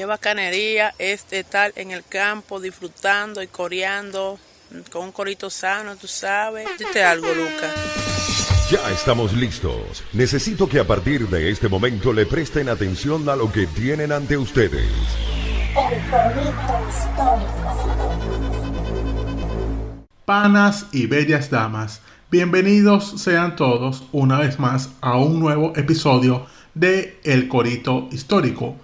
Qué bacanería es estar en el campo disfrutando y coreando con un corito sano, tú sabes. Dite algo, Lucas. Ya estamos listos. Necesito que a partir de este momento le presten atención a lo que tienen ante ustedes. Panas y bellas damas, bienvenidos sean todos una vez más a un nuevo episodio de El Corito Histórico,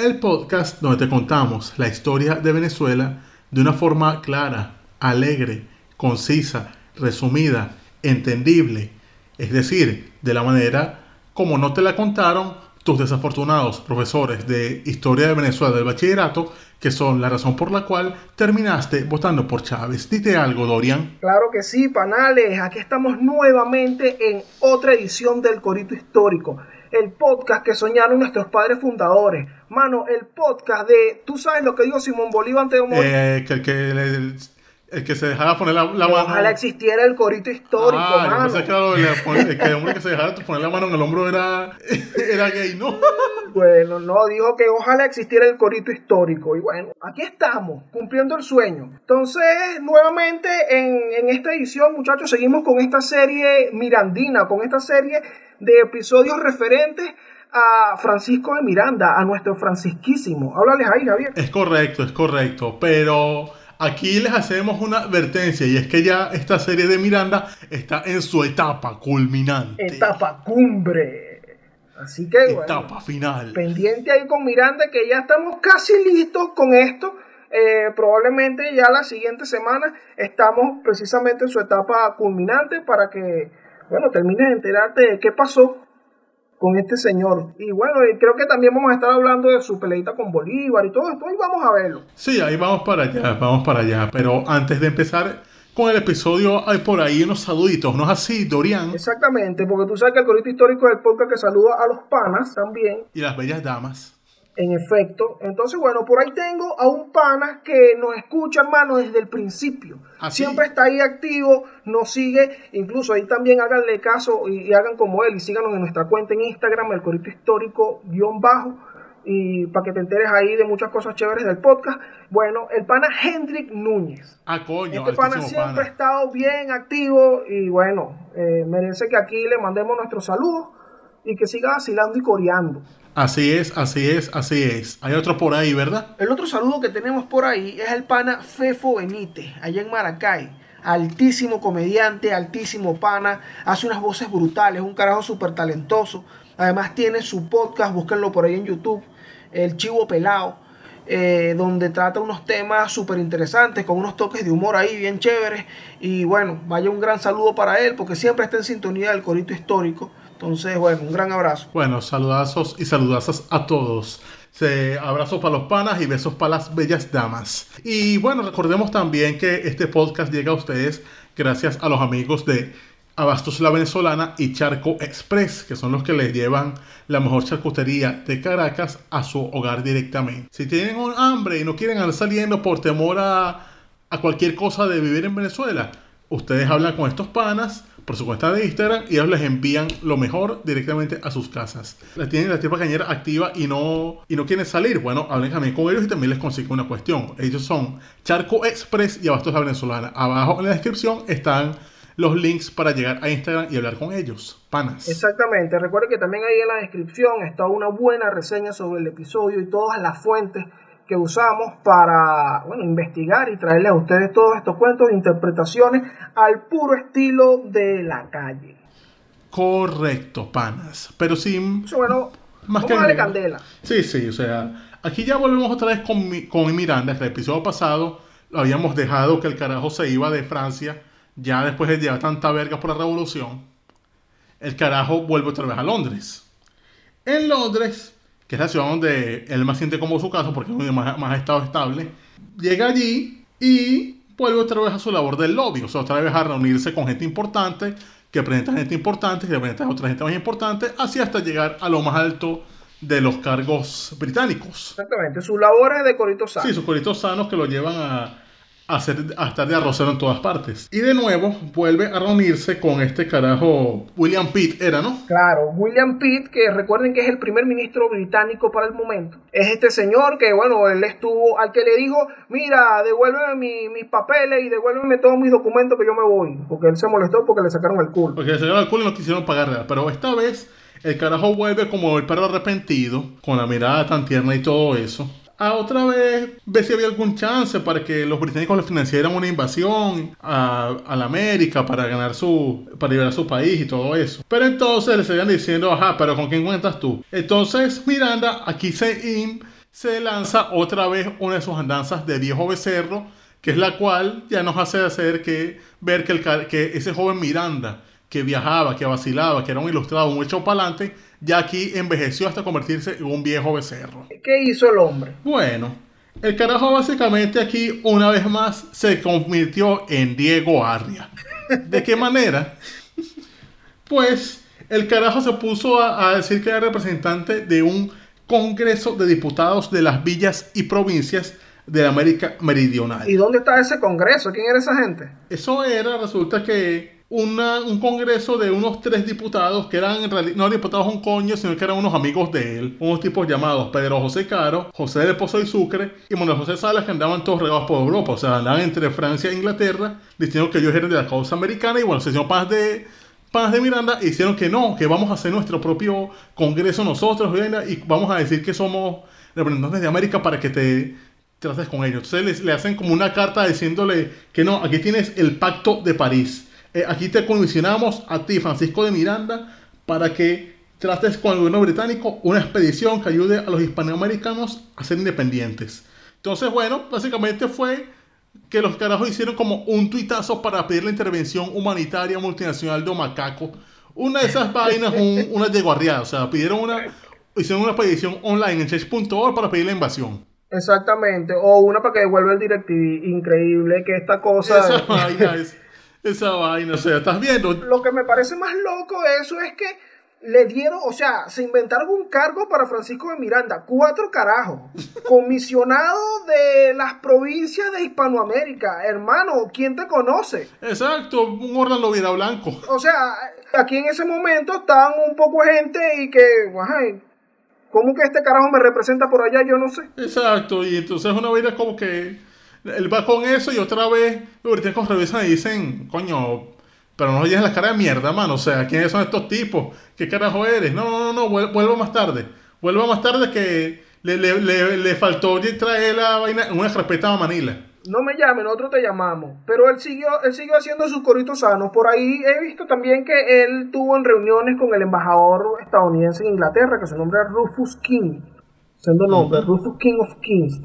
el podcast donde te contamos la historia de Venezuela de una forma clara, alegre, concisa, resumida, entendible, es decir, de la manera como no te la contaron tus desafortunados profesores de Historia de Venezuela del bachillerato, que son la razón por la cual terminaste votando por Chávez. Dite algo, Dorian. Claro que sí, panales. Aquí estamos nuevamente en otra edición del Corito Histórico el podcast que soñaron nuestros padres fundadores. Mano, el podcast de, tú sabes lo que dijo Simón Bolívar antes de morir. Eh, que el que el, que se dejaba poner la, mano. Ojalá existiera el corito histórico, ah, mano. que, el, que el hombre que se dejara poner la mano en el hombro era, era gay, ¿no? Bueno, no, dijo que ojalá existiera el corito histórico. Y bueno, aquí estamos, cumpliendo el sueño. Entonces, nuevamente en, en esta edición, muchachos, seguimos con esta serie mirandina, con esta serie de episodios referentes a Francisco de Miranda, a nuestro francisquísimo. Háblales ahí, Javier. Es correcto, es correcto, pero aquí les hacemos una advertencia y es que ya esta serie de Miranda está en su etapa culminante. Etapa cumbre. Así que, etapa final. Pendiente ahí con Miranda que ya estamos casi listos con esto. Eh, probablemente ya la siguiente semana estamos precisamente en su etapa culminante para que bueno, termines de enterarte de qué pasó con este señor. Y bueno, creo que también vamos a estar hablando de su peleita con Bolívar y todo esto, y vamos a verlo. Sí, ahí vamos para allá, vamos para allá. Pero antes de empezar con el episodio, hay por ahí unos saluditos, ¿no es así, Dorian? Exactamente, porque tú sabes que el corito histórico es el podcast que saluda a los panas también. Y las bellas damas. En efecto. Entonces, bueno, por ahí tengo a un pana que nos escucha, hermano, desde el principio. ¿Ah, Siempre está ahí activo, nos sigue. Incluso ahí también háganle caso y, hagan como él y síganos en nuestra cuenta en Instagram, el corito histórico guion bajo. Y para que te enteres ahí de muchas cosas chéveres del podcast. Bueno, el pana Hendrik Núñez. Ah, coño. Este pana siempre ha estado bien activo y bueno, eh, merece que aquí le mandemos nuestros saludos y que siga vacilando y coreando. Así es, así es, así es. Hay otro por ahí, ¿verdad? El otro saludo que tenemos por ahí es el pana Fefo Benítez, allá en Maracay. Altísimo comediante, altísimo pana, hace unas voces brutales, un carajo súper talentoso. Además tiene su podcast, búsquenlo por ahí en YouTube, El Chivo Pelado, eh, donde trata unos temas súper interesantes, con unos toques de humor ahí bien chéveres. Y bueno, vaya un gran saludo para él, porque siempre está en sintonía del corito histórico. Entonces, bueno, un gran abrazo. Bueno, saludazos y saludazos a todos. Abrazos para los panas y besos para las bellas damas. Y bueno, recordemos también que este podcast llega a ustedes gracias a los amigos de Abastos La Venezolana y Charco Express, que son los que les llevan la mejor charcutería de Caracas a su hogar directamente. Si tienen un hambre y no quieren andar saliendo por temor a, a cualquier cosa de vivir en Venezuela, ustedes hablan con estos panas por su cuenta de Instagram y ellos les envían lo mejor directamente a sus casas. La tienen la tipa cañera activa y no, y no quieren salir. Bueno, hablen también con ellos y también les consiguen una cuestión. Ellos son Charco Express y Abastos La Venezolana. Abajo en la descripción están los links para llegar a Instagram y hablar con ellos. Panas. Exactamente. Recuerden que también ahí en la descripción está una buena reseña sobre el episodio y todas las fuentes que usamos para bueno, investigar y traerle a ustedes todos estos cuentos e interpretaciones al puro estilo de la calle. Correcto, panas. Pero sin. bueno, más que darle candela. Sí, sí, o sea, aquí ya volvemos otra vez con, con Miranda. El episodio pasado lo habíamos dejado que el carajo se iba de Francia, ya después de llevar tanta verga por la revolución. El carajo vuelve otra vez a Londres. En Londres que es la ciudad donde él más siente como su casa porque es más, más estado estable, llega allí y vuelve otra vez a su labor del lobby, o sea, otra vez a reunirse con gente importante, que presenta gente importante, que presenta a otra gente más importante, así hasta llegar a lo más alto de los cargos británicos. Exactamente, sus labores de coritos sanos. Sí, sus coritos sanos que lo llevan a, a, hacer, a estar de arrocero en todas partes. Y de nuevo vuelve a reunirse con este carajo William Pitt, era, ¿no? Claro, William Pitt, que recuerden que es el primer ministro británico para el momento. Es este señor que, bueno, él estuvo, al que le dijo, mira, devuélveme mi- mis papeles y devuélveme todos mis documentos que yo me voy. Porque él se molestó porque le sacaron el culo. Porque le sacaron el culo y no quisieron pagarle. Pero esta vez el carajo vuelve como el perro arrepentido, con la mirada tan tierna y todo eso. A otra vez ver si había algún chance para que los británicos le financiaran una invasión a, a la América para ganar su. para liberar su país y todo eso. Pero entonces le seguían diciendo, ajá, pero ¿con quién cuentas tú? Entonces Miranda aquí se, se lanza otra vez una de sus andanzas de viejo becerro que es la cual ya nos hace hacer que ver que, el, que ese joven Miranda que viajaba, que vacilaba, que era un ilustrado, un hecho para adelante, ya aquí envejeció hasta convertirse en un viejo becerro. ¿Qué hizo el hombre? Bueno, el carajo básicamente aquí una vez más se convirtió en Diego Arria. ¿De qué manera? Pues el carajo se puso a, a decir que era representante de un Congreso de Diputados de las villas y provincias de América Meridional. ¿Y dónde está ese congreso? ¿Quién era esa gente? Eso era, resulta que una- un congreso de unos tres diputados que eran en realidad no diputados un coño, sino que eran unos amigos de él, unos tipos llamados Pedro José Caro, José del Pozo y Sucre y Manuel José Salas que andaban todos regados por Europa, o sea, andaban entre Francia e Inglaterra, diciendo que ellos eran de la causa americana y bueno, se hicieron panas de panas de Miranda hicieron que no, que vamos a hacer nuestro propio congreso nosotros y vamos a decir que somos representantes de América para que te trates con ellos. Entonces le hacen como una carta diciéndole que no, aquí tienes el pacto de París. Eh, aquí te comisionamos a ti, Francisco de Miranda, para que trates con el gobierno británico una expedición que ayude a los hispanoamericanos a ser independientes. Entonces, bueno, básicamente fue que los carajos hicieron como un tuitazo para pedir la intervención humanitaria multinacional de Macaco. Una de esas vainas, un, una de guardiada. O sea, pidieron una, hicieron una petición online en change.org para pedir la invasión. Exactamente. O una para que devuelva el DirecTV. Increíble que esta cosa... Esa vaina es. Esa vaina, o sea, estás viendo. Lo que me parece más loco de eso es que le dieron, o sea, se inventaron un cargo para Francisco de Miranda, cuatro carajos, comisionado de las provincias de Hispanoamérica. Hermano, ¿quién te conoce? Exacto, un Orlando Viera Blanco. O sea, aquí en ese momento estaban un poco gente y que, ajá, ¿cómo que este carajo me representa por allá? Yo no sé. Exacto, y entonces una vaina como que él va con eso y otra vez los británicos revisan y dicen, coño, pero no oyes la cara de mierda, mano. O sea, ¿quiénes son estos tipos? ¿Qué carajo eres? No, no, no, no, vuel- vuelva más tarde. Vuelva más tarde que le, le, le, le faltó traer la vaina en una carpeta a Manila. No me llamen, nosotros te llamamos. Pero él siguió, él siguió haciendo sus coritos sanos. Por ahí he visto también que él tuvo en reuniones con el embajador estadounidense en Inglaterra, que su nombre Rufus King. Siendo nombre, Rufus King of Kings.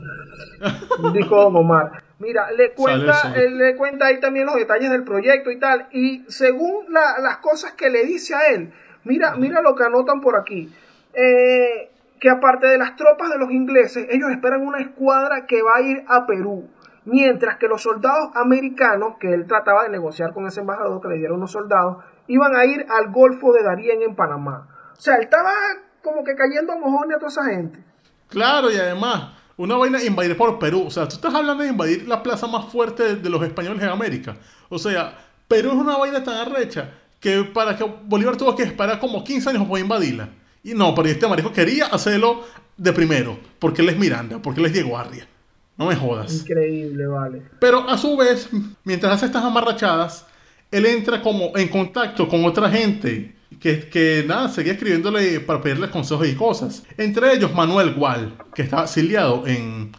Dijo Don Omar. Mira, le cuenta, él le cuenta ahí también los detalles del proyecto y tal. Y según la- las cosas que le dice a él, mira, mira lo que anotan por aquí. Eh, que aparte de las tropas de los ingleses, ellos esperan una escuadra que va a ir a Perú. Mientras que los soldados americanos, que él trataba de negociar con ese embajador que le dieron los soldados, iban a ir al Golfo de Darién en Panamá. O sea, él estaba como que cayendo a mojones a toda esa gente. Claro, y además, una vaina invadir por Perú. O sea, tú estás hablando de invadir la plaza más fuerte de, de los españoles en América. O sea, Perú es una vaina tan arrecha que para que Bolívar tuvo que esperar como 15 años para invadirla. Y no, pero este marico quería hacerlo de primero, porque él es Miranda, porque él es Diego Arria. No me jodas. Increíble, vale. Pero a su vez, mientras hace estas amarrachadas, él entra como en contacto con otra gente que, que nada, seguía escribiéndole para pedirle consejos y cosas. Entre ellos Manuel Gual, que estaba exiliado en,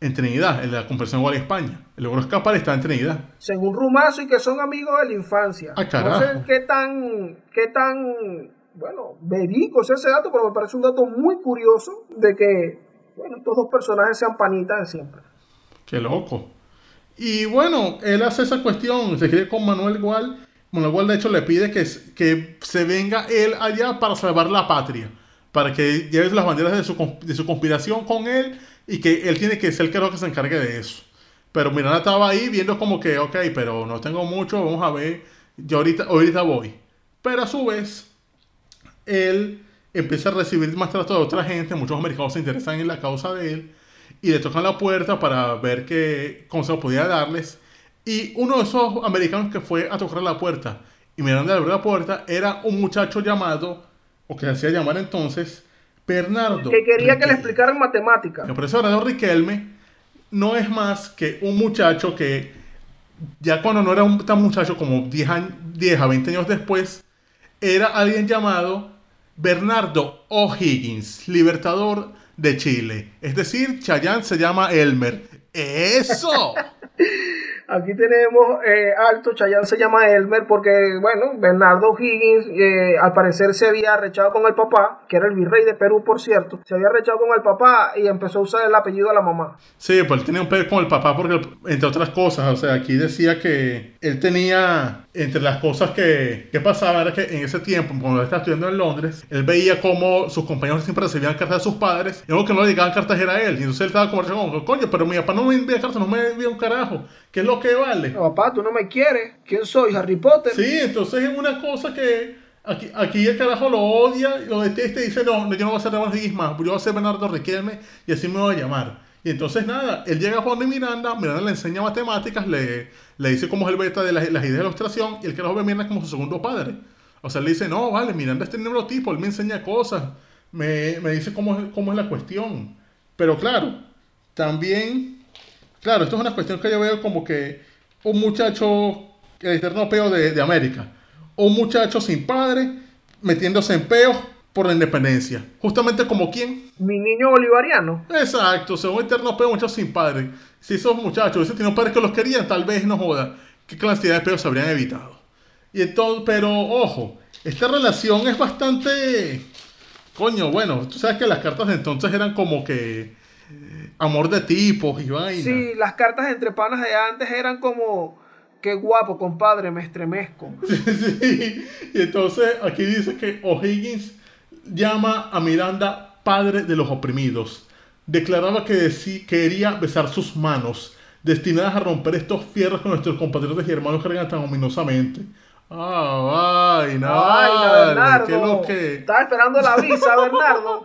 en Trinidad, en la Conversión Gual España. Logró escapar y está en Trinidad. Según Rumazo y que son amigos de la infancia. Ah, no sé qué tan, qué tan, bueno, verídico es ese dato, pero me parece un dato muy curioso de que, bueno, estos dos personajes sean panitas de siempre. Qué loco. Y bueno, él hace esa cuestión, se quiere con Manuel Gual. Gual de hecho le pide que, que se venga él allá para salvar la patria. Para que lleve las banderas de su, de su conspiración con él y que él tiene que ser el que que se encargue de eso. Pero Miranda estaba ahí viendo como que, ok, pero no tengo mucho, vamos a ver, yo ahorita, ahorita voy. Pero a su vez, él empieza a recibir más trato de otra gente, muchos americanos se interesan en la causa de él, y le tocan la puerta para ver qué consejo podía darles. Y uno de esos americanos que fue a tocar la puerta y Miranda abrió la puerta era un muchacho llamado, o que se hacía llamar entonces, Bernardo. Que quería que le Riquelme. explicaran matemáticas. El profesor Bernardo Riquelme no es más que un muchacho que ya cuando no era un tan muchacho como 10, años, 10 a 20 años después, era alguien llamado Bernardo O'Higgins, libertador de Chile. Es decir, Chayán se llama Elmer. ¡Eso! Aquí tenemos eh, Alto, Chayán se llama Elmer porque, bueno, Bernardo Higgins eh, al parecer se había rechado con el papá, que era el virrey de Perú, por cierto, se había rechado con el papá y empezó a usar el apellido de la mamá. Sí, pues él tenía un pedo con el papá porque, entre otras cosas, o sea, aquí decía que él tenía, entre las cosas que, que pasaba, era que en ese tiempo, cuando él estaba estudiando en Londres, él veía como sus compañeros siempre recibían cartas de sus padres y algo que no le llegaban cartas era él. Y entonces él estaba como, como, coño, pero mi papá no me envía cartas, no me envía un carajo. ¿Qué es lo que vale? No, papá, tú no me quieres. ¿Quién soy? Harry Potter. Sí, entonces es una cosa que aquí, aquí el carajo lo odia, lo detesta y dice, no, no, yo no voy a ser Bernardo Higgins más, yo voy a ser Bernardo Riquelme y así me voy a llamar. Y entonces nada, él llega a Juan de Miranda, Miranda le enseña matemáticas, le, le dice cómo es el beta de las, las ideas de ilustración y el carajo ve a Miranda como su segundo padre. O sea, le dice, no, vale, Miranda es este neurotipo, él me enseña cosas, me, me dice cómo es, cómo es la cuestión. Pero claro, también, claro, esto es una cuestión que yo veo como que un muchacho, el eterno peo de, de América, un muchacho sin padre metiéndose en peos por la independencia. Justamente como quién. Mi niño bolivariano. Exacto, un eterno peo, muchachos sin padre. Si esos muchachos hubiesen tenido padres que los querían, tal vez no joda, qué cantidad de peos se habrían evitado. Y entonces, pero ojo, esta relación es bastante. Coño, bueno, tú sabes que las cartas de entonces eran como que. eh, Amor de tipos y vaina. Sí, las cartas entre panas de antes eran como. Qué guapo, compadre, me estremezco. Sí, y entonces aquí dice que O'Higgins llama a Miranda padre de los oprimidos. Declaraba que quería besar sus manos, destinadas a romper estos fierros que nuestros compatriotas y hermanos cargan tan ominosamente. Ah, vaina, Ay, vale, Bernardo. qué lo que. Estaba esperando la visa, Bernardo.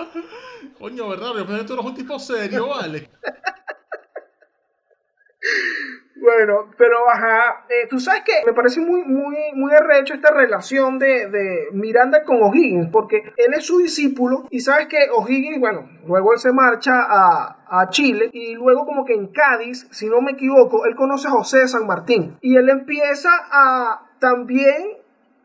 Coño, Bernardo, yo pensé que tú eres un tipo serio, vale. Bueno, pero ajá, eh, tú sabes que me parece muy, muy, muy arrecho esta relación de, de Miranda con O'Higgins, porque él es su discípulo y sabes que O'Higgins, bueno, luego él se marcha a, a Chile y luego como que en Cádiz, si no me equivoco, él conoce a José de San Martín y él empieza a también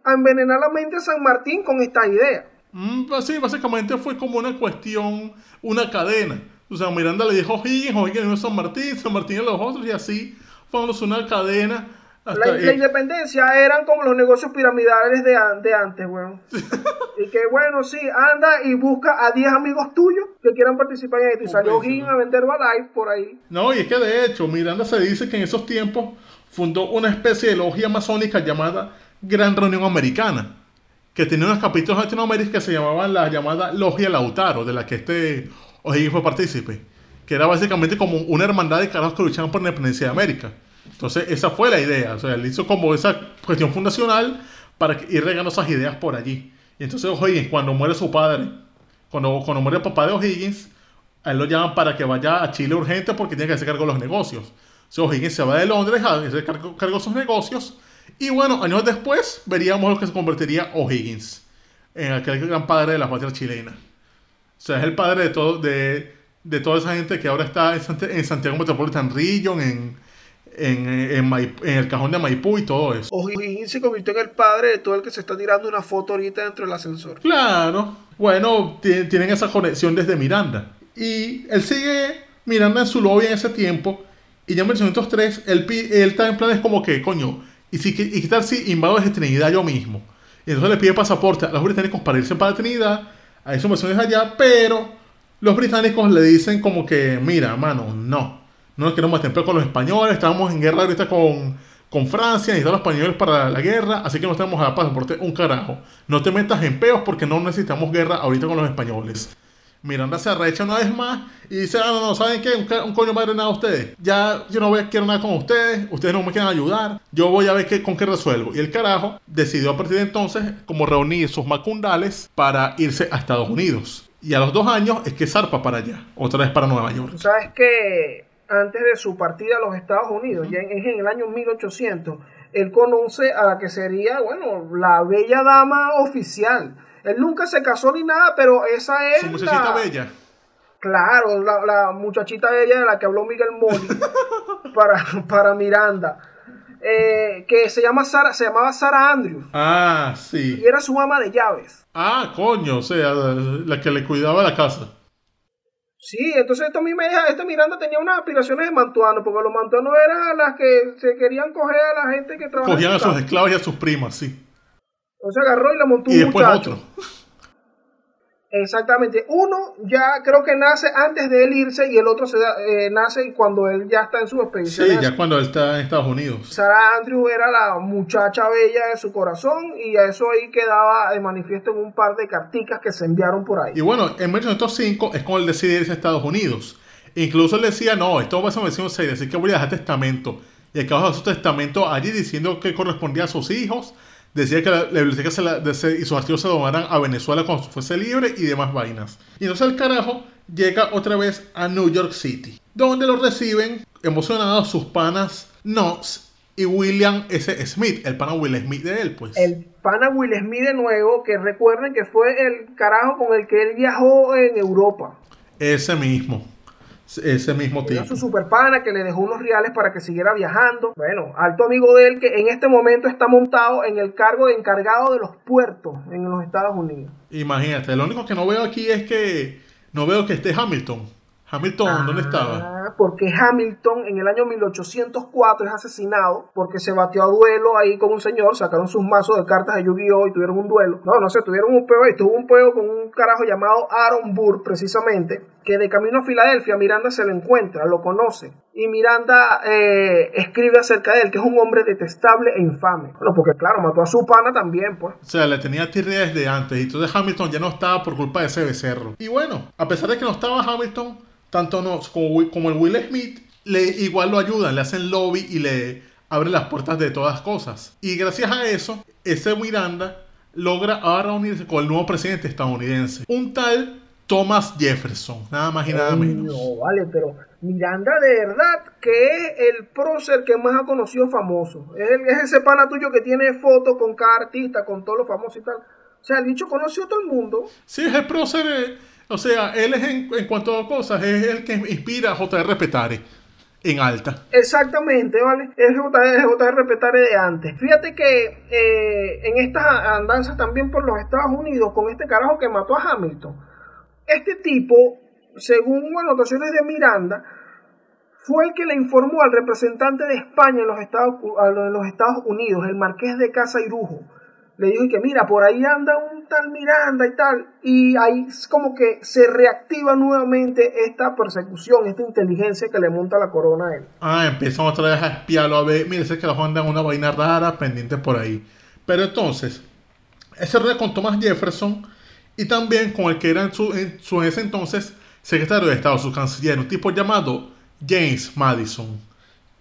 a envenenar la mente de San Martín con esta idea. Mm, pues sí, básicamente fue como una cuestión, una cadena. O sea, Miranda le dijo a O'Higgins, O'Higgins le dijo a San Martín, San Martín a los otros y así fuimos una cadena. Hasta La, la independencia eran como los negocios piramidales de, de antes, weón. y que bueno, sí, anda y busca a 10 amigos tuyos que quieran participar en esto. Y salió. O'Higgins a vender Live por ahí. No, y es que de hecho, Miranda se dice que en esos tiempos fundó una especie de logia masónica llamada Gran Reunión Americana, que tenía unos capítulos de Latinoamérica que se llamaban la llamada Logia Lautaro, de la que este O'Higgins fue partícipe, que era básicamente como una hermandad de carajos que luchaban por la independencia de América. Entonces, esa fue la idea, o sea, él hizo como esa cuestión fundacional para ir regando esas ideas por allí. Y entonces O'Higgins, cuando muere su padre, cuando, cuando muere el papá de O'Higgins, a él lo llaman para que vaya a Chile urgente porque tiene que hacer cargo de los negocios. Entonces O'Higgins se va de Londres a hacer cargo, cargo de sus negocios. Y bueno, años después veríamos lo que se convertiría O'Higgins en aquel gran padre de la patria chilena. O sea, es el padre de, todo, de, de toda esa gente que ahora está en, Sant- en Santiago Metropolitan Region, en, en, en en el cajón de Maipú y todo eso. O'Higgins se convirtió en el padre de todo el que se está tirando una foto ahorita dentro del ascensor. Claro. Bueno, ti- tienen esa conexión desde Miranda. Y él sigue Miranda en su lobby en ese tiempo. Y ya en 1903, él, él está en planes como que, coño, ¿y, si, y qué tal si invado desde Trinidad yo mismo? Y entonces le pide pasaporte a los británicos para irse para Trinidad. Hay inversiones allá, pero los británicos le dicen como que, mira, mano, no. No nos queremos meter con los españoles. Estamos en guerra ahorita con, con Francia. Necesitamos los españoles para la guerra. Así que no tenemos a pasaporte un carajo. No te metas en peos porque no necesitamos guerra ahorita con los españoles. Miranda se arrecha una vez más y dice, ah, no, no, ¿saben qué? Un, un coño madre nada a ustedes. Ya yo no voy a quiero nada con ustedes, ustedes no me quieren ayudar, yo voy a ver qué, con qué resuelvo. Y el carajo decidió a partir de entonces como reunir sus macundales para irse a Estados Unidos. Y a los dos años es que zarpa para allá, otra vez para Nueva York. Tú sabes que antes de su partida a los Estados Unidos, ya en, en el año 1800, él conoce a la que sería, bueno, la bella dama oficial. Él nunca se casó ni nada, pero esa es Su muchachita la- bella. Claro, la, la muchachita bella de la que habló Miguel Mori para, para Miranda. Eh, que se llama Sara, se llamaba Sara Andrews Ah, y sí. era su ama de llaves. Ah, coño, o sea, la que le cuidaba la casa. Sí, entonces esto a mí me deja, este Miranda tenía unas aspiraciones de mantuano, porque los mantuanos eran las que se querían coger a la gente que trabajaba. Cogían a su sus esclavos y a sus primas, sí. Entonces agarró y le montó un Y después muchacho. otro. Exactamente. Uno ya creo que nace antes de él irse y el otro se da- eh, nace cuando él ya está en su expedición. Sí, ya cuando él está en Estados Unidos. Sarah Andrews era la muchacha bella de su corazón y a eso ahí quedaba de manifiesto en un par de carticas que se enviaron por ahí. Y bueno, en 1805 es cuando él decide irse a Estados Unidos. Incluso él decía, no, esto va a ser una versión seria, así que voy a dejar testamento. Y acabó su testamento allí diciendo que correspondía a sus hijos. Decía que la, la biblioteca se la- de- se- y sus archivos se donaran a Venezuela cuando fuese libre y demás vainas. Y entonces el carajo llega otra vez a New York City, donde lo reciben emocionados sus panas Knox y William S. Smith, el pana Will Smith de él, pues. El pana Will Smith de nuevo, que recuerden que fue el carajo con el que él viajó en Europa. Ese mismo. Ese mismo Era tipo. su super pana que le dejó unos reales para que siguiera viajando. Bueno, alto amigo de él que en este momento está montado en el cargo de encargado de los puertos en los Estados Unidos. Imagínate, lo único que no veo aquí es que no veo que esté Hamilton. Hamilton, ¿dónde estaba? Ah, porque Hamilton en el año 1804 es asesinado porque se batió a duelo ahí con un señor, sacaron sus mazos de cartas de Yu-Gi-Oh! y tuvieron un duelo. No, no sé, tuvieron un peo ahí, tuvo un peo con un carajo llamado Aaron Burr, precisamente, que de camino a Filadelfia Miranda se lo encuentra, lo conoce. Y Miranda eh, escribe acerca de él, que es un hombre detestable e infame. Bueno, porque claro, mató a su pana también, pues. O sea, le tenía tirria desde antes. Y entonces Hamilton ya no estaba por culpa de ese becerro. Y bueno, a pesar de que no estaba Hamilton, tanto Wi- como el Will Smith, le, igual lo ayudan, le hacen lobby y le abren las puertas de todas cosas. Y gracias a eso, ese Miranda logra ahora unirse con el nuevo presidente estadounidense. Un tal Thomas Jefferson, nada más y nada menos. No, vale, pero Miranda de verdad que es el prócer que más ha conocido famoso. Es, el- es ese pana tuyo que tiene fotos con cada artista, con todos los famosos y tal. O sea, el bicho conoció a todo el mundo. Sí, es el prócer. eh, O sea, él es en, en cuanto a cosas, es el que inspira a J.R. Petare en alta. Exactamente, ¿vale? Es JR, JR Petare de antes. Fíjate que eh, en estas andanzas también por los Estados Unidos, con este carajo que mató a Hamilton, este tipo, según anotaciones de Miranda, fue el que le informó al representante de España en los Estados, los Unidos, el marqués de Casa Irujo. Le dijo que mira, por ahí anda un tal Miranda y tal. Y ahí es como que se reactiva nuevamente esta persecución, esta inteligencia que le monta la corona a él. Ah, empiezan otra vez a espiarlo, a ver, mire, que la anda en una vaina rara pendiente por ahí. Pero entonces, ese red con Thomas Jefferson y también con el que era en su, en su ese entonces secretario de Estado, su canciller, un tipo llamado James Madison.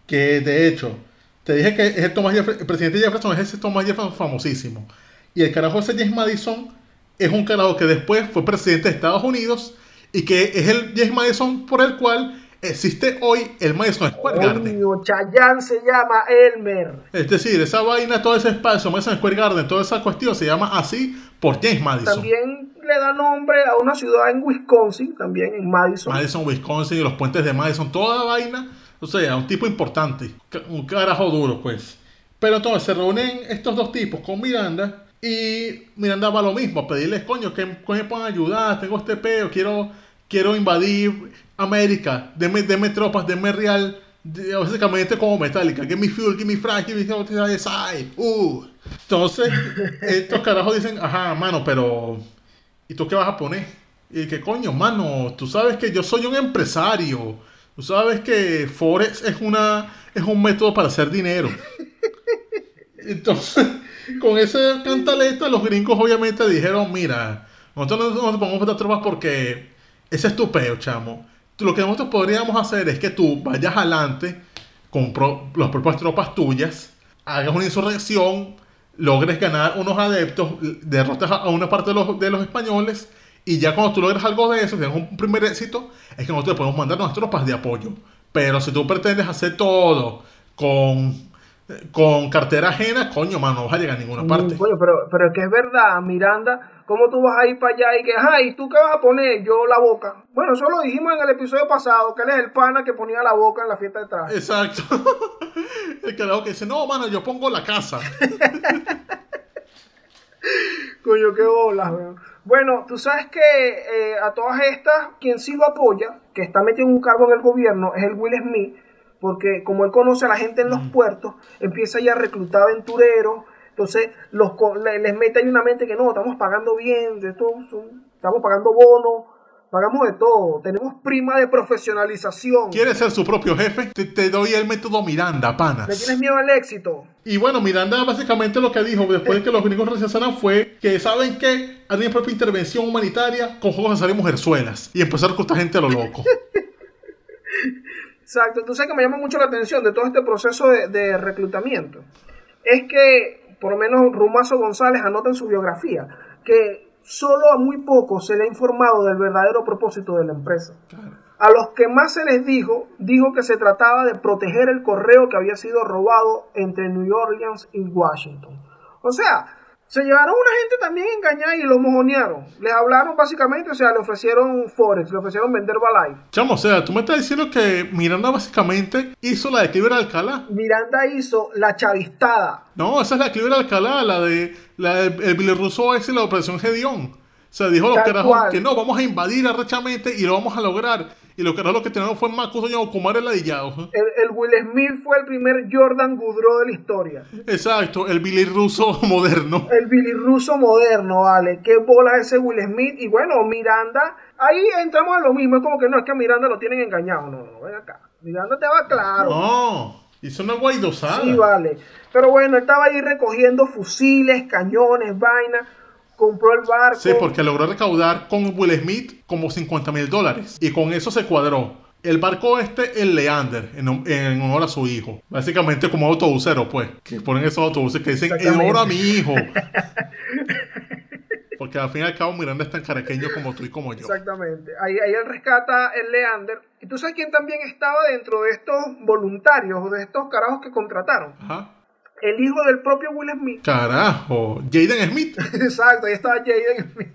Que de hecho, te dije que es el, Thomas Jefferson, el presidente Jefferson es ese Thomas Jefferson famosísimo. Y el carajo ese James Madison es un carajo que después fue presidente de Estados Unidos y que es el James Madison por el cual existe hoy el Madison Square Garden. Coño, Chayanne se llama Elmer. Es decir, esa vaina, todo ese espacio, Madison Square Garden, toda esa cuestión se llama así por James Madison. También le da nombre a una ciudad en Wisconsin, también en Madison. Madison, Wisconsin, y los puentes de Madison, toda vaina. O sea, un tipo importante, un carajo duro, pues. Pero entonces se reúnen estos dos tipos con Miranda y Miranda va lo mismo, a pedirles, coño, que, que me puedan ayudar, tengo este peo, quiero, quiero invadir América, denme, denme tropas, denme real, de- básicamente como Metallica, give me fuel, give me frack, give me side, uh. Entonces, estos carajos dicen, ajá, mano, pero ¿y tú qué vas a poner? Y que coño, mano, tú sabes que yo soy un empresario. Tú sabes que Forex es una es un método para hacer dinero. Entonces, con ese cantaleta, los gringos obviamente dijeron, mira, nosotros no no nos podemos meter tropas porque ese es tu peo, chamo. Lo que nosotros podríamos hacer es que tú vayas adelante con pro- las propias tropas tuyas, hagas una insurrección, logres ganar unos adeptos, derrotas a una parte de los, de los españoles Y ya cuando tú logras algo de eso, tienes un primer éxito, es que nosotros podemos mandar nuestras tropas de apoyo. Pero si tú pretendes hacer todo con, con cartera ajena, coño, mano, no vas a llegar a ninguna parte. Mm, coño, pero, pero es que es verdad, Miranda, ¿cómo tú vas a ir para allá y que, ay, ¿tú qué vas a poner? Yo la boca. Bueno, eso lo dijimos en el episodio pasado, que él es el pana que ponía la boca en la fiesta de traje. Exacto. el carajo que dice, no, mano, yo pongo la casa. Coño, qué bolas, weón. Bueno, tú sabes que eh, a todas estas, quien sí lo apoya, que está metido en un cargo en el gobierno, es el Will Smith, porque como él conoce a la gente en los puertos, empieza ya a reclutar aventureros, entonces los, le- les mete ahí una mente que no, estamos pagando bien, de esto, estamos pagando bonos, pagamos de todo, tenemos prima de profesionalización. ¿Quieres ser su propio jefe? Te, te doy el método Miranda, ¿Le panas. tienes miedo al éxito? Y bueno, Miranda básicamente lo que dijo después de que los gringos rechazaran fue que, ¿saben qué? Harían propia intervención humanitaria con juegos de mujerzuelas. Y empezar a reclutar gente a lo loco. Exacto, entonces que me llama mucho la atención de todo este proceso de, de reclutamiento es que, por lo menos Rumazo González anota en su biografía, que solo a muy pocos se le ha informado del verdadero propósito de la empresa. A los que más se les dijo, dijo que se trataba de proteger el correo que había sido robado entre New Orleans y Washington. O sea, se llevaron una gente también engañada y lo mojonearon. Les hablaron básicamente, o sea, le ofrecieron Forex, le ofrecieron vender Balife. Chamo, o sea, tú me estás diciendo que Miranda básicamente hizo la de Cliver Alcalá. Miranda hizo la chavistada. No, esa es la Cliver Alcalá, la de la de, el Billy Russo ese y la Operación Gedeón. O sea, dijo los carajos que no, vamos a invadir arrechamente y lo vamos a lograr. Y los carajos lo que tenemos fue más cosas como Kumar ladillado. El, el Will Smith fue el primer Jordan Goodrow de la historia. Exacto, el Billy Russo moderno. El Billy Russo moderno, vale. Qué bola ese Will Smith. Y bueno, Miranda, ahí entramos a lo mismo. Es como que no, es que a Miranda lo tienen engañado. No, no, ven acá. Miranda te va claro. No, hizo una guaidosada. Sí, vale. Pero bueno, estaba ahí recogiendo fusiles, cañones, vainas. Compró el barco. Sí, porque logró recaudar con Will Smith como 50 mil dólares. Y con eso se cuadró. El barco este, el Leander, en, en honor a su hijo. Básicamente como autobusero, pues. Que ponen esos autobuses que dicen en honor a mi hijo. Porque al fin y al cabo Miranda es tan caraqueño como tú y como yo. Exactamente. Ahí, ahí él rescata el Leander. Y tú sabes quién también estaba dentro de estos voluntarios o de estos carajos que contrataron. Ajá. El hijo del propio Will Smith. Carajo. Jaden Smith. Exacto, ahí estaba Jaden Smith.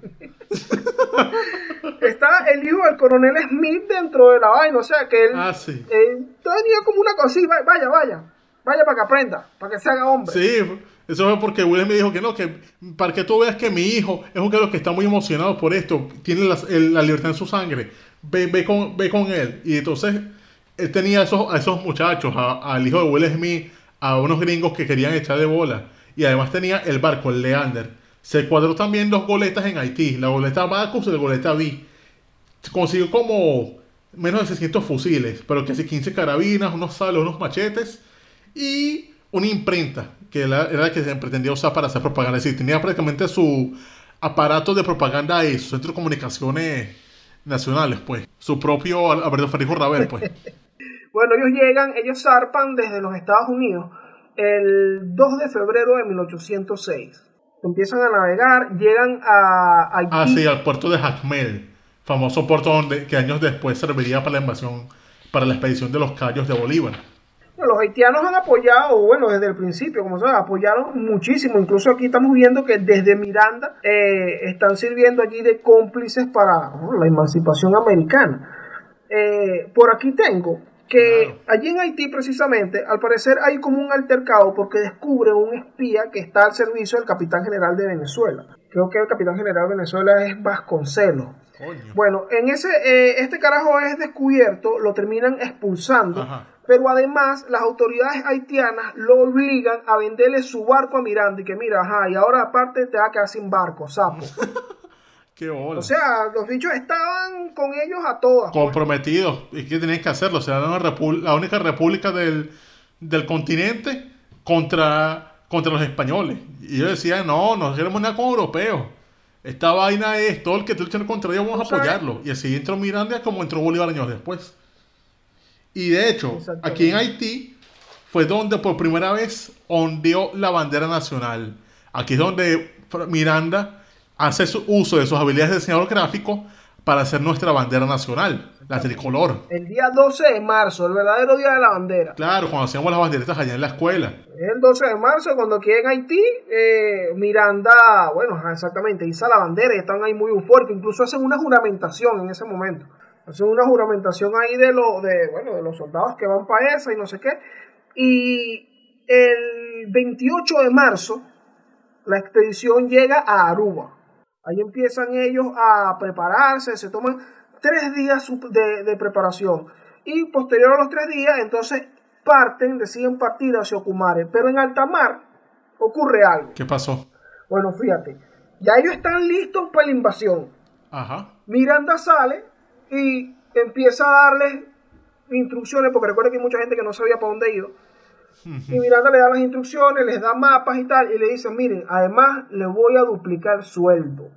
está el hijo del coronel Smith dentro de la vaina. O sea que él, Ah, sí. él tenía como una cosa va- Vaya, vaya. Vaya para que aprenda. Para que se haga hombre. Sí, eso fue porque Will me dijo que no, que para que tú veas que mi hijo es un que está muy emocionado por esto, tiene la, el- la libertad en su sangre, ve, ve, con, ve con él. Y entonces él tenía a esos, a esos muchachos, a- al hijo de Will Smith, a unos gringos que querían echar de bola. Y además tenía el barco, el Leander. Se cuadró también dos goletas en Haití, la goleta Bacchus y la goleta B. Consiguió como menos de 600 fusiles, pero casi 15 carabinas, unos sables, unos machetes y una imprenta, que era, la que se pretendía usar para hacer propaganda. Es decir, tenía prácticamente su aparato de propaganda y su centro de comunicaciones nacionales, pues. Su propio Al- Alberto Federico Ravel, pues. Bueno, ellos llegan, ellos zarpan desde los Estados Unidos el 2 de febrero de 1806. Empiezan a navegar, llegan a Haití. Ah, sí, al puerto de Jacmel, famoso puerto donde, que años después serviría para la invasión, para la expedición de los Cayos de Bolívar. Los haitianos han apoyado, bueno, desde el principio, como sabes, apoyaron muchísimo. Incluso aquí estamos viendo que desde Miranda eh, están sirviendo allí de cómplices para la emancipación americana. Eh, por aquí tengo que Claro. allí en Haití precisamente, al parecer hay como un altercado porque descubre un espía que está al servicio del capitán general de Venezuela. Creo que el capitán general de Venezuela es Vasconcelos. Coño. Bueno, en ese, eh, este carajo es descubierto, lo terminan expulsando, Ajá. pero además las autoridades haitianas lo obligan a venderle su barco a Miranda y que mira, ajá, y ahora aparte te va a quedar sin barco, sapo. Qué bola. O sea, los bichos estaban con ellos a todas. pues. comprometidos. ¿Y qué tenían que hacerlo? O sea, era la única república del, del continente contra, contra los españoles. Y ellos decían, no, no queremos nada con europeos. Esta vaina es todo el que esté luchando contra ellos, vamos a apoyarlo. Y así entró Miranda como entró Bolívar años después. Y de hecho, aquí en Haití fue donde por primera vez ondeó la bandera nacional. Aquí es donde Miranda hace su uso de sus habilidades de diseñador gráfico para hacer nuestra bandera nacional, la tricolor. El día 12 de marzo, el verdadero día de la bandera. Claro, cuando hacíamos las banderitas allá en la escuela. El 12 de marzo, cuando aquí en Haití, eh, Miranda, bueno, exactamente, hizo la bandera y están ahí muy eufóricos. Incluso hacen una juramentación en ese momento. Hacen una juramentación ahí de, lo, de, bueno, de los soldados que van para esa y no sé qué. Y el 28 de marzo, la expedición llega a Aruba. Ahí empiezan ellos a prepararse, se toman tres días de, de preparación. Y posterior a los tres días, entonces parten, deciden partir hacia Ocumare. Pero en alta mar ocurre algo. ¿Qué pasó? Bueno, fíjate, ya ellos están listos para la invasión. Ajá. Miranda sale y empieza a darles instrucciones, porque recuerda que hay mucha gente que no sabía para dónde ir. Y Miranda le da las instrucciones, les da mapas y tal, y le dice, miren, además les voy a duplicar sueldo.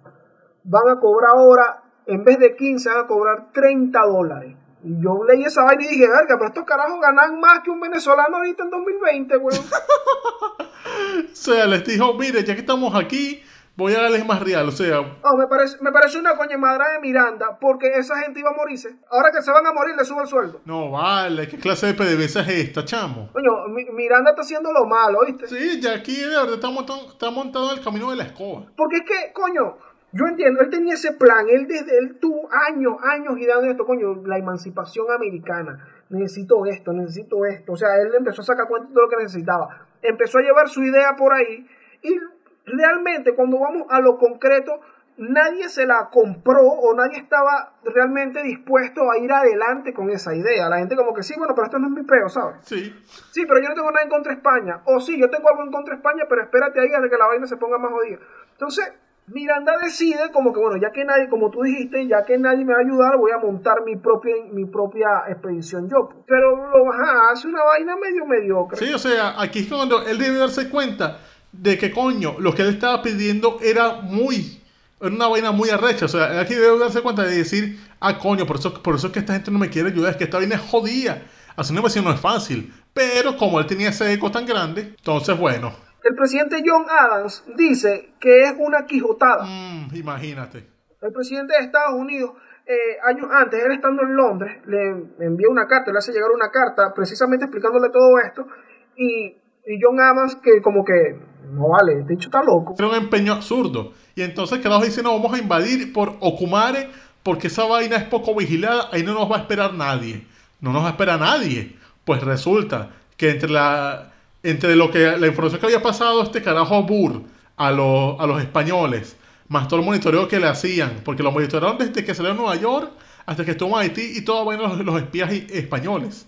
Van a cobrar ahora, en vez de 15, van a cobrar 30 dólares. Y yo leí esa vaina y dije, verga, pero estos carajos ganan más que un venezolano ahorita en 2020, weón. o sea, les dijo, mire, ya que estamos aquí, voy a darles más real, o sea... No, me parece, me parece una coña madre de Miranda, porque esa gente iba a morirse. Ahora que se van a morir, le sube el sueldo. No, vale, ¿qué clase de PDVSA es esta, chamo? Coño, Miranda está haciendo lo malo, ¿oíste? Sí, ya aquí de verdad está montado, está montado en el camino de la escoba. Porque es que, coño, yo entiendo, él tenía ese plan, él desde él tuvo años, años girando esto, coño, la emancipación americana. Necesito esto, necesito esto. O sea, él empezó a sacar cuenta de lo que necesitaba. Empezó a llevar su idea por ahí y realmente cuando vamos a lo concreto, nadie se la compró o nadie estaba realmente dispuesto a ir adelante con esa idea. La gente como que sí, bueno, pero esto no es mi peo, ¿sabes? Sí. Sí, pero yo no tengo nada en contra de España. O sí, yo tengo algo en contra de España, pero espérate ahí hasta que la vaina se ponga más jodida. Entonces, Miranda decide como que, bueno, ya que nadie, como tú dijiste, ya que nadie me va a ayudar, voy a montar mi propia, mi propia expedición yo. Pero lo hace una vaina medio mediocre. Sí, o sea, aquí es cuando él debe darse cuenta de que coño, lo que él estaba pidiendo era muy, era una vaina muy arrecha. O sea, aquí debe darse cuenta de decir, ah, coño, por eso, por eso es que esta gente no me quiere ayudar, es que esta vaina es jodida. Hacer una no es fácil. Pero como él tenía ese eco tan grande, entonces bueno. El presidente John Adams dice que es una quijotada. Mm, imagínate. El presidente de Estados Unidos, eh, años antes, él estando en Londres, le envía una carta, le hace llegar una carta precisamente explicándole todo esto. Y, y John Adams, que como que no vale, este dicho está loco. Era un empeño absurdo. Y entonces Carajo dice, no, vamos a invadir por Okumare porque esa vaina es poco vigilada, ahí no nos va a esperar nadie. No nos va a esperar nadie. Pues resulta que entre la entre lo que la información que había pasado este carajo Burr a, a los españoles, más todo el monitoreo que le hacían, porque lo monitorearon desde que salió a Nueva York hasta que estuvo en Haití y todo bueno los, los espías españoles.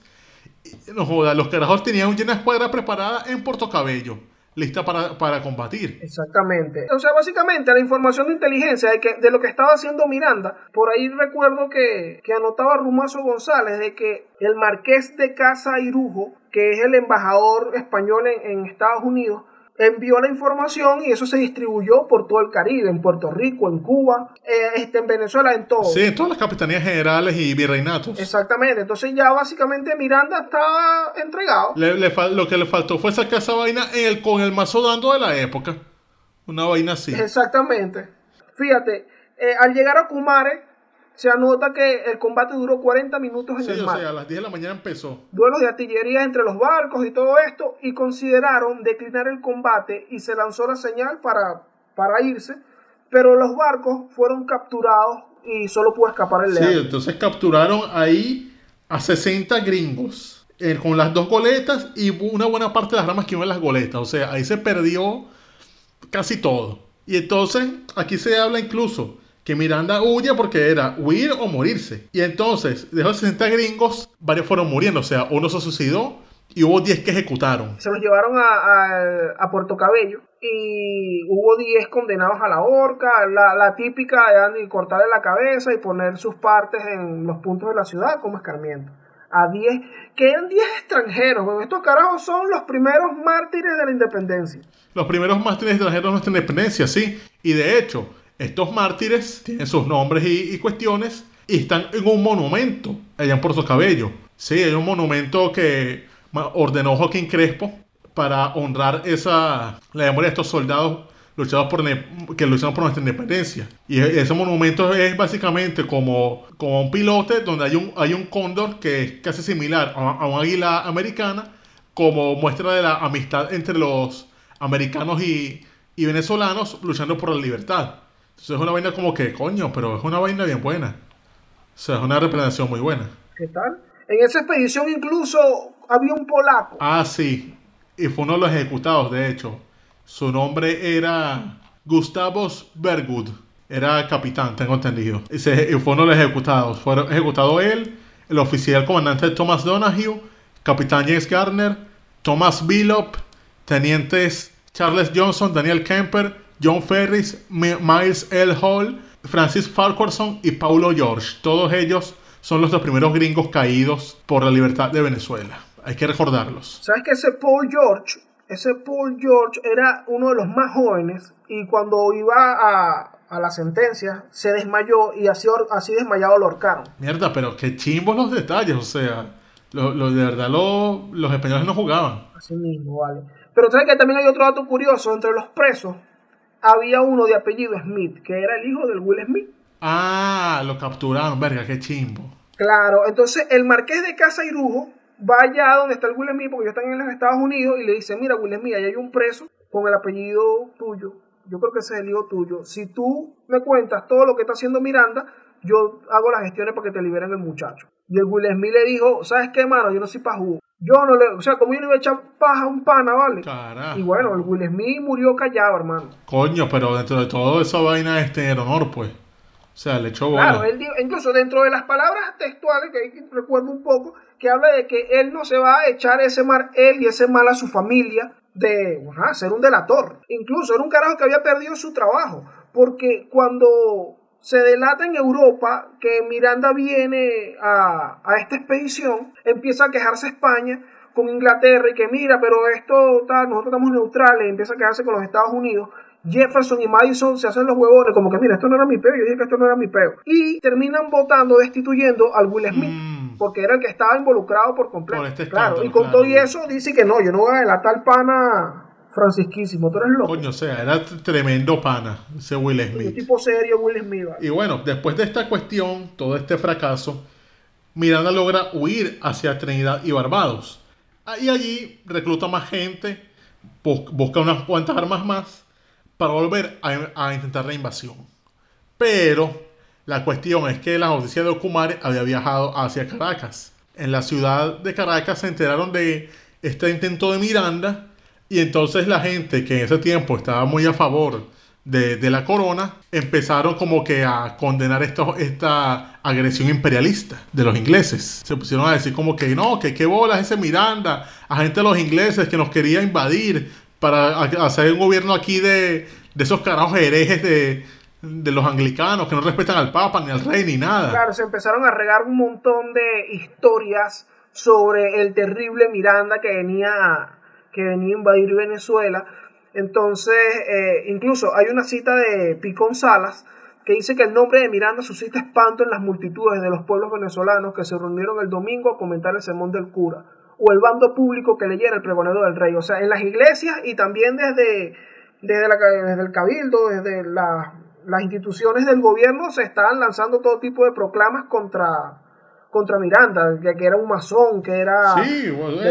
no joda, los carajos tenían una escuadra preparada en Puerto Cabello lista para, para, combatir. Exactamente. O sea, básicamente la información de inteligencia de, lo que estaba haciendo Miranda, por ahí recuerdo que, que anotaba Rumazo González de que el marqués de Casa Irujo, que es el embajador español en, en Estados Unidos, envió la información y eso se distribuyó por todo el Caribe, en Puerto Rico, en Cuba, eh, este, en Venezuela, en todo. Sí, en todas las capitanías generales y virreinatos. Exactamente, entonces ya básicamente Miranda estaba entregado. Le, le, lo que le faltó fue sacar esa vaina en el, con el mazo dando de la época. Una vaina así. Exactamente. Fíjate, eh, al llegar a Kumare, se anota que el combate duró 40 minutos en sí, el mar. o sea, a las 10 de la mañana empezó. Duelos de artillería entre los barcos y todo esto, y consideraron declinar el combate y se lanzó la señal para, para irse, pero los barcos fueron capturados y solo pudo escapar el león. Sí, entonces capturaron ahí a 60 gringos eh, con las dos goletas y una buena parte de las ramas que iban en las goletas. O sea, ahí se perdió casi todo. Y entonces aquí se habla incluso que Miranda huye porque era huir o morirse. Y entonces, de esos 60 gringos, varios fueron muriendo. O sea, uno se suicidó y hubo 10 que ejecutaron. Se los llevaron a, a, a Puerto Cabello y hubo 10 condenados a la horca, la, la típica de cortarle la cabeza y poner sus partes en los puntos de la ciudad como escarmiento. A 10, que eran 10 extranjeros. Bueno, estos carajos son los primeros mártires de la independencia. Los primeros mártires extranjeros de nuestra independencia, sí. Y de hecho, estos mártires tienen sus nombres y, y, cuestiones y están en un monumento allá en Puerto Cabello. Sí, hay un monumento que ordenó Joaquín Crespo para honrar esa, la memoria de estos soldados luchados por, que lucharon por nuestra independencia. Y e, ese monumento es básicamente como, como un pilote donde hay un, hay un cóndor que es casi similar a, a un águila americana, como muestra de la amistad entre los americanos y, y venezolanos luchando por la libertad. Entonces es una vaina como que, coño, pero es una vaina bien buena. O sea, es una representación muy buena. ¿Qué tal? En esa expedición incluso había un polaco. Ah, sí. Y fue uno de los ejecutados, de hecho. Su nombre era Gustavos Bergud. Era capitán, tengo entendido. Y, fue uno de los ejecutados. Fue ejecutado él, el oficial comandante Thomas Donahue, capitán James Garner, Thomas Billop, tenientes Charles Johnson, Daniel Kemper, John Ferris, Miles L. Hall, Francis Farquharson y Paulo George. Todos ellos son los dos primeros gringos caídos por la libertad de Venezuela. Hay que recordarlos. ¿Sabes que ese Paul George, ese Paul George era uno de los más jóvenes y cuando iba a, a la sentencia se desmayó y así, así desmayado lo ahorcaron? Mierda, pero qué chimbos los detalles, o sea, lo, de verdad los españoles no jugaban. Así mismo, vale. Pero sabes que también hay otro dato curioso, entre los presos había uno de apellido Smith, que era el hijo del Will Smith. Ah, lo capturaron, verga, qué chimbo. Claro, entonces el marqués de Casa Irujo va allá donde está el Will Smith, porque ellos están en los Estados Unidos, y le dice, mira Will Smith, ahí hay un preso con el apellido tuyo. Yo creo que ese es el hijo tuyo. Si tú me cuentas todo lo que está haciendo Miranda, yo hago las gestiones para que te liberen el muchacho. Y el Will Smith le dijo, ¿sabes qué, mano? Yo no soy para jugo. Yo no le, o sea, como yo le iba a echar paja a un pana, ¿vale? Carajo. Y bueno, el Will Smith murió callado, hermano. Coño, pero dentro de todo esa vaina es tener honor, pues. O sea, le echó bola. Claro, él, incluso dentro de las palabras textuales, que recuerdo un poco, que habla de que él no se va a echar ese mal, él y ese mal a su familia, de ser un delator. Incluso era un carajo que había perdido su trabajo, porque cuando se delata en Europa que Miranda viene a, esta expedición, empieza a quejarse España con Inglaterra y que mira, pero esto tal, nosotros estamos neutrales, empieza a quejarse con los Estados Unidos. Jefferson y Madison se hacen los huevones, como que mira, esto no era mi peo, yo dije que esto no era mi peo. Y terminan votando, destituyendo al Will Smith, mm. porque era el que estaba involucrado por completo. Este claro, y con todo y eso dice que no, yo no voy a delatar pana francisquísimo, tú eres loco. Coño, o sea, era tremendo pana ese Will Smith. Un tipo serio, Will Smith. Y bueno, después de esta cuestión, todo este fracaso, Miranda logra huir hacia Trinidad y Barbados. Y allí recluta más gente, busca unas cuantas armas más para volver a, intentar la invasión. Pero la cuestión es que la noticia de Ocumare había viajado hacia Caracas. En la ciudad de Caracas se enteraron de este intento de Miranda y entonces la gente que en ese tiempo estaba muy a favor de, la corona, empezaron como que a condenar esta agresión imperialista de los ingleses. Se pusieron a decir como que no, que qué bolas ese Miranda, a gente de los ingleses que nos quería invadir para hacer un gobierno aquí de, de esos carajos herejes de, de los anglicanos que no respetan al Papa, ni al rey, ni nada. Claro, se empezaron a regar un montón de historias sobre el terrible Miranda que venía que venía a invadir Venezuela. Entonces, eh, incluso hay una cita de Picón Salas que dice que el nombre de Miranda suscita espanto en las multitudes de los pueblos venezolanos que se reunieron el domingo a comentar el sermón del cura o el bando público que leyera el pregonero del rey. O sea, en las iglesias y también desde, desde, desde el cabildo, desde las instituciones del gobierno se estaban lanzando todo tipo de proclamas contra, contra Miranda, que, que era un masón, que era... Sí, bueno,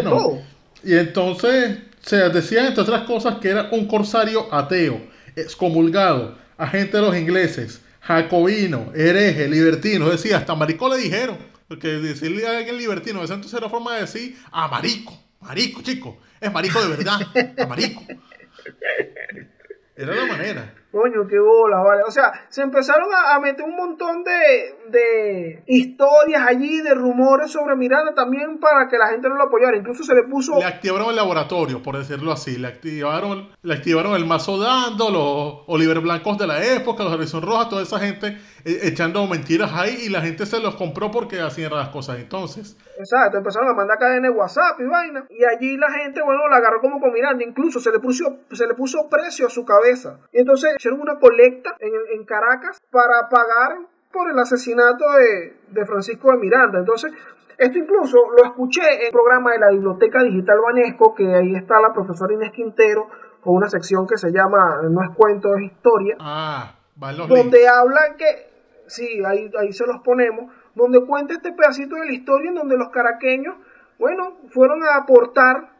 y entonces se decía, entre otras cosas, que era un corsario ateo, excomulgado, agente de los ingleses, jacobino, hereje, libertino. Decía, hasta marico le dijeron. Porque decirle a alguien libertino, esa entonces era forma de decir, a marico, marico, chico, es marico de verdad, a marico. Era la manera. Coño, qué bola, vale. O sea, se empezaron a, meter un montón de, de, historias allí, de rumores sobre Miranda también para que la gente no lo apoyara. Incluso se le puso. Le activaron el laboratorio, por decirlo así. Le activaron, le activaron el mazo dando, los Oliver Blancos de la época, los Horizon Rojas, toda esa gente eh, echando mentiras ahí y la gente se los compró porque hacían las cosas entonces. Exacto, empezaron a mandar cadenas de WhatsApp y vaina. Y allí la gente, bueno, la agarró como con Miranda. Incluso se le puso, se le puso precio a su cabeza. Y entonces hicieron una colecta en, Caracas para pagar por el asesinato de, Francisco de Miranda. Entonces, esto incluso lo escuché en el programa de la Biblioteca Digital Banesco, que ahí está la profesora Inés Quintero con una sección que se llama No es cuento, es historia. Ah, donde hablan que, sí, ahí, ahí se los ponemos, donde cuenta este pedacito de la historia en donde los caraqueños, bueno, fueron a aportar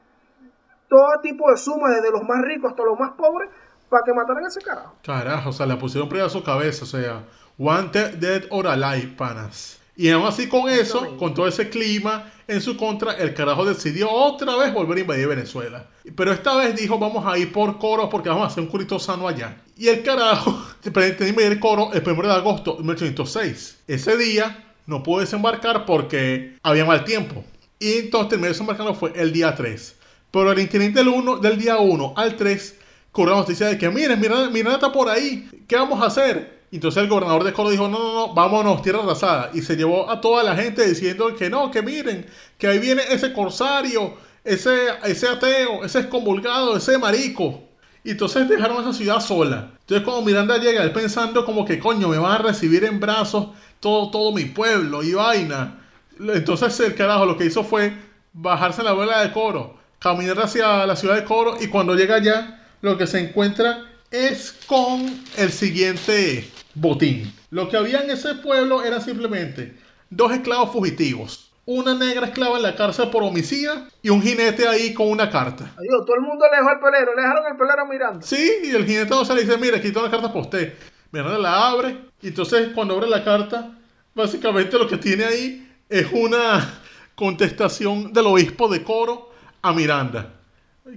todo tipo de sumas, desde los más ricos hasta los más pobres, para que mataran a ese carajo. Carajo, o sea, le pusieron presa a su cabeza, o sea, wanted dead or alive, panas. Y aún así con eso, con todo ese clima en su contra, el carajo decidió otra vez volver a invadir Venezuela. Pero esta vez dijo, vamos a ir por coro porque vamos a hacer un curito sano allá. Y el carajo pretendía invadir coro el 1 de agosto de 1806. Ese día no pudo desembarcar porque había mal tiempo. Y entonces terminó desembarcando fue el día 3. Pero el intendente del, del día 1 al 3 corrió la noticia de que miren, Miranda, Miranda está por ahí, ¿qué vamos a hacer? Entonces el gobernador de Coro dijo, no, no, no, vámonos, tierra arrasada. Y se llevó a toda la gente diciendo que no, que miren, que ahí viene ese corsario, ese, ese ateo, ese excomulgado, ese marico. Y entonces dejaron esa ciudad sola. Entonces cuando Miranda llega, él pensando como que coño, me van a recibir en brazos todo, todo mi pueblo y vaina. Entonces el carajo lo que hizo fue bajarse en la abuela de Coro, caminar hacia la ciudad de Coro y cuando llega allá lo que se encuentra es con el siguiente botín. Lo que había en ese pueblo era simplemente dos esclavos fugitivos, una negra esclava en la cárcel por homicida y un jinete ahí con una carta. Adiós, todo el mundo le dejó el pelero, le dejaron el pelero mirando. Sí, y el jinete no se le dice, mire, aquí una carta para usted. Miranda la abre, y entonces cuando abre la carta, básicamente lo que tiene ahí es una contestación del obispo de Coro a Miranda.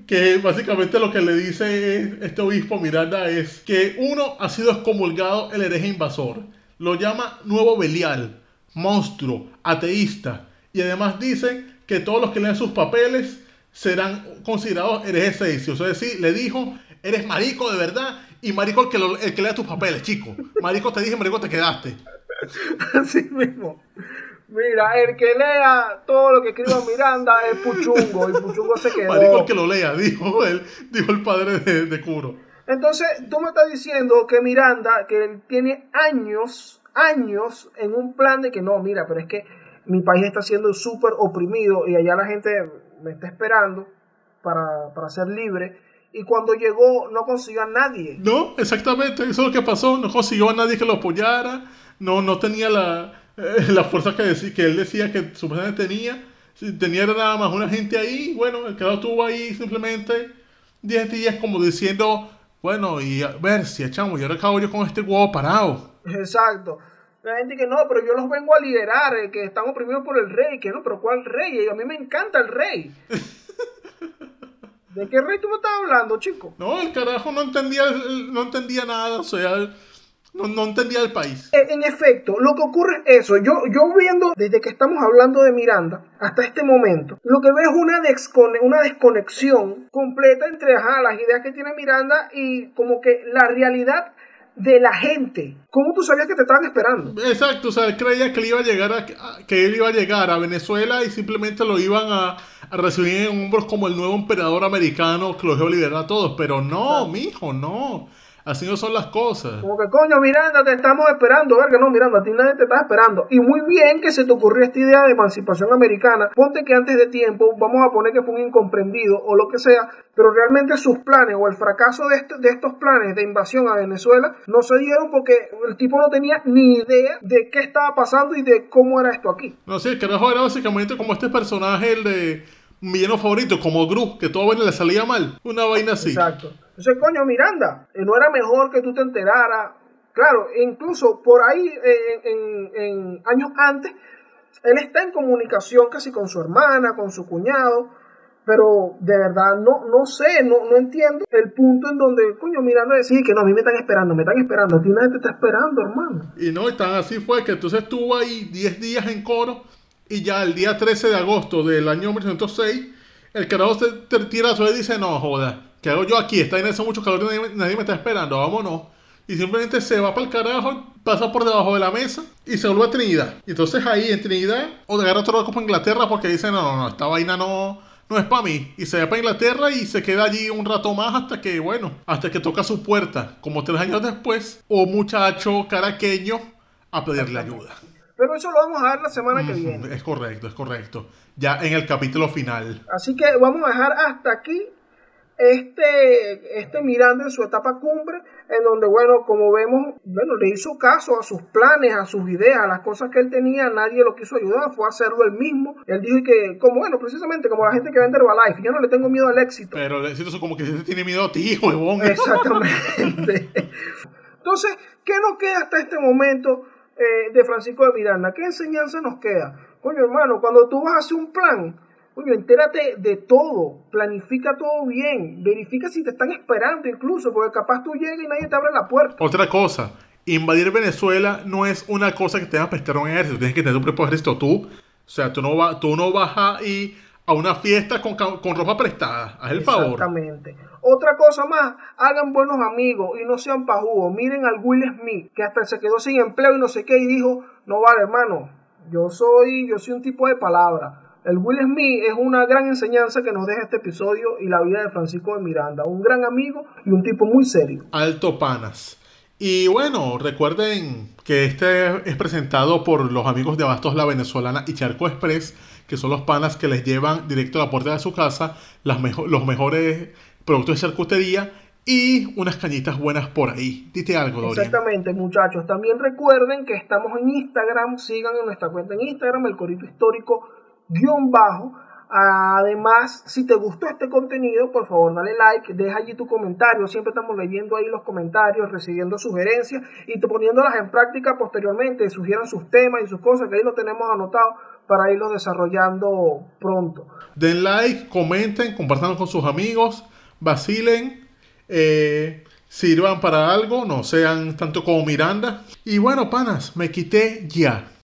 Que básicamente lo que le dice este obispo Miranda es que uno ha sido excomulgado el hereje invasor. Lo llama nuevo Belial, monstruo, ateísta. Y además dice que todos los que lean sus papeles serán considerados herejes sedicios. Es decir, le dijo, eres marico de verdad y marico el que, lo- el que lea tus papeles, chico. Marico te dije, marico te quedaste. Así mismo. Mira, el que lea todo lo que escriba Miranda es Puchungo y Puchungo se quedó. Marico el que lo lea, dijo él, dijo el padre de, de Curo. Entonces, tú me estás diciendo que Miranda, que él tiene años, años en un plan de que no, mira, pero es que mi país está siendo súper oprimido y allá la gente me está esperando para, para ser libre. Y cuando llegó no consiguió a nadie. No, exactamente, eso es lo que pasó. No consiguió a nadie que lo apoyara. No, no tenía la, eh, la fuerza que, decí- que él decía que supuestamente tenía. Tenía nada más una gente ahí. Bueno, el carajo estuvo ahí simplemente 10 días como diciendo, bueno, y a ver si echamos, y ahora acabo yo con este huevo parado. Exacto. La gente que no, pero yo los vengo a liderar, eh, que están oprimidos por el rey, que no, pero ¿cuál rey? Y a mí me encanta el rey. ¿De qué rey tú me estás hablando, chico? No, el carajo no entendía, no entendía nada, o sea, no, no entendía el país. E- En efecto, lo que ocurre es eso. Yo, yo viendo desde que estamos hablando de Miranda hasta este momento, lo que veo es una, descone- una desconexión completa entre ajá, las ideas que tiene Miranda y como que la realidad de la gente. ¿Cómo tú sabías que te estaban esperando? Exacto, o sea, él creía que él iba a llegar a, que él iba a llegar a Venezuela y simplemente lo iban a, a recibir en hombros como el nuevo emperador americano que los iba a liberar a todos. Pero no, mijo, no. Así no son las cosas. Como que coño, Miranda, te estamos esperando, verga, no, Miranda, a ti nadie te está esperando. Y muy bien que se te ocurrió esta idea de emancipación americana. Ponte que antes de tiempo, vamos a poner que fue un incomprendido o lo que sea, pero realmente sus planes o el fracaso de, este- de estos planes de invasión a Venezuela no se dieron porque el tipo no tenía ni idea de qué estaba pasando y de cómo era esto aquí. No sé, el carajo era básicamente como este personaje, el de mi villano favorito, como Gru, que todo vaina le salía mal. Una vaina así. Exacto. Entonces, coño, Miranda, eh, no era mejor que tú te enteraras. Claro, e incluso por ahí, en, años antes, él está en comunicación casi con su hermana, con su cuñado, pero de verdad no, no sé, no, no entiendo el punto en donde, coño, Miranda decía que no, a mí me están esperando, me están esperando, a ti nadie te está esperando, hermano. Y no, y tan así fue que entonces estuvo ahí 10 días en coro y ya el día 13 de agosto del año 1906, el carajo se tira y dice, no, joda, ¿qué hago yo aquí? Está en ese mucho calor y nadie, me- nadie me está esperando, vámonos. Y simplemente se va para el carajo, pasa por debajo de la mesa y se vuelve a Trinidad. Y entonces ahí en Trinidad, o agarra otro barco para Inglaterra porque dice, no, no, no, esta vaina no, no es para mí. Y se va para Inglaterra y se queda allí un rato más hasta que, bueno, hasta que toca su puerta, como tres años después, un muchacho caraqueño a pedirle ayuda. Pero eso lo vamos a ver la semana que viene. Es correcto, es correcto. Ya en el capítulo final. Así que vamos a dejar hasta aquí este, este Miranda en su etapa cumbre, en donde, bueno, como vemos, bueno, le hizo caso a sus planes, a sus ideas, a las cosas que él tenía, nadie lo quiso ayudar, fue a hacerlo él mismo. Él dijo que, como bueno, precisamente como la gente que vende Herbalife, yo no le tengo miedo al éxito. Pero el éxito es como que se tiene miedo a ti, huevón. Exactamente. Entonces, ¿qué nos queda hasta este momento eh, de Francisco de Miranda? ¿Qué enseñanza nos queda? Coño, hermano, cuando tú vas a hacer un plan, Oye, entérate de todo, planifica todo bien, verifica si te están esperando incluso, porque capaz tú llegas y nadie te abre la puerta. Otra cosa, invadir Venezuela no es una cosa que te va a prestar un ejército, tienes que tener tu propio ejército tú. O sea, tú no, va, tú no vas a ir a una fiesta con, con ropa prestada, haz el favor. Exactamente. Otra cosa más, hagan buenos amigos y no sean pajugos. Miren al Will Smith, que hasta se quedó sin empleo y no sé qué, y dijo, no vale, hermano, yo soy, yo soy un tipo de palabra el Will Smith es una gran enseñanza que nos deja este episodio y la vida de Francisco de Miranda, un gran amigo y un tipo muy serio. Alto panas. Y bueno, recuerden que este es presentado por los amigos de Abastos La Venezolana y Charco Express, que son los panas que les llevan directo a la puerta de su casa las los mejores productos de charcutería y unas cañitas buenas por ahí. Dite algo, Dorian. Exactamente, muchachos. También recuerden que estamos en Instagram. Sigan en nuestra cuenta en Instagram, el Corito Histórico guion bajo. Además, si te gustó este contenido, por favor dale like, deja allí tu comentario. Siempre estamos leyendo ahí los comentarios, recibiendo sugerencias y poniéndolas en práctica posteriormente. Sugieran sus temas y sus cosas, que ahí lo tenemos anotado para irlos desarrollando pronto. Den like, comenten, compartan con sus amigos, vacilen, eh, sirvan para algo, no sean tanto como Miranda. Y bueno, panas, me quité ya.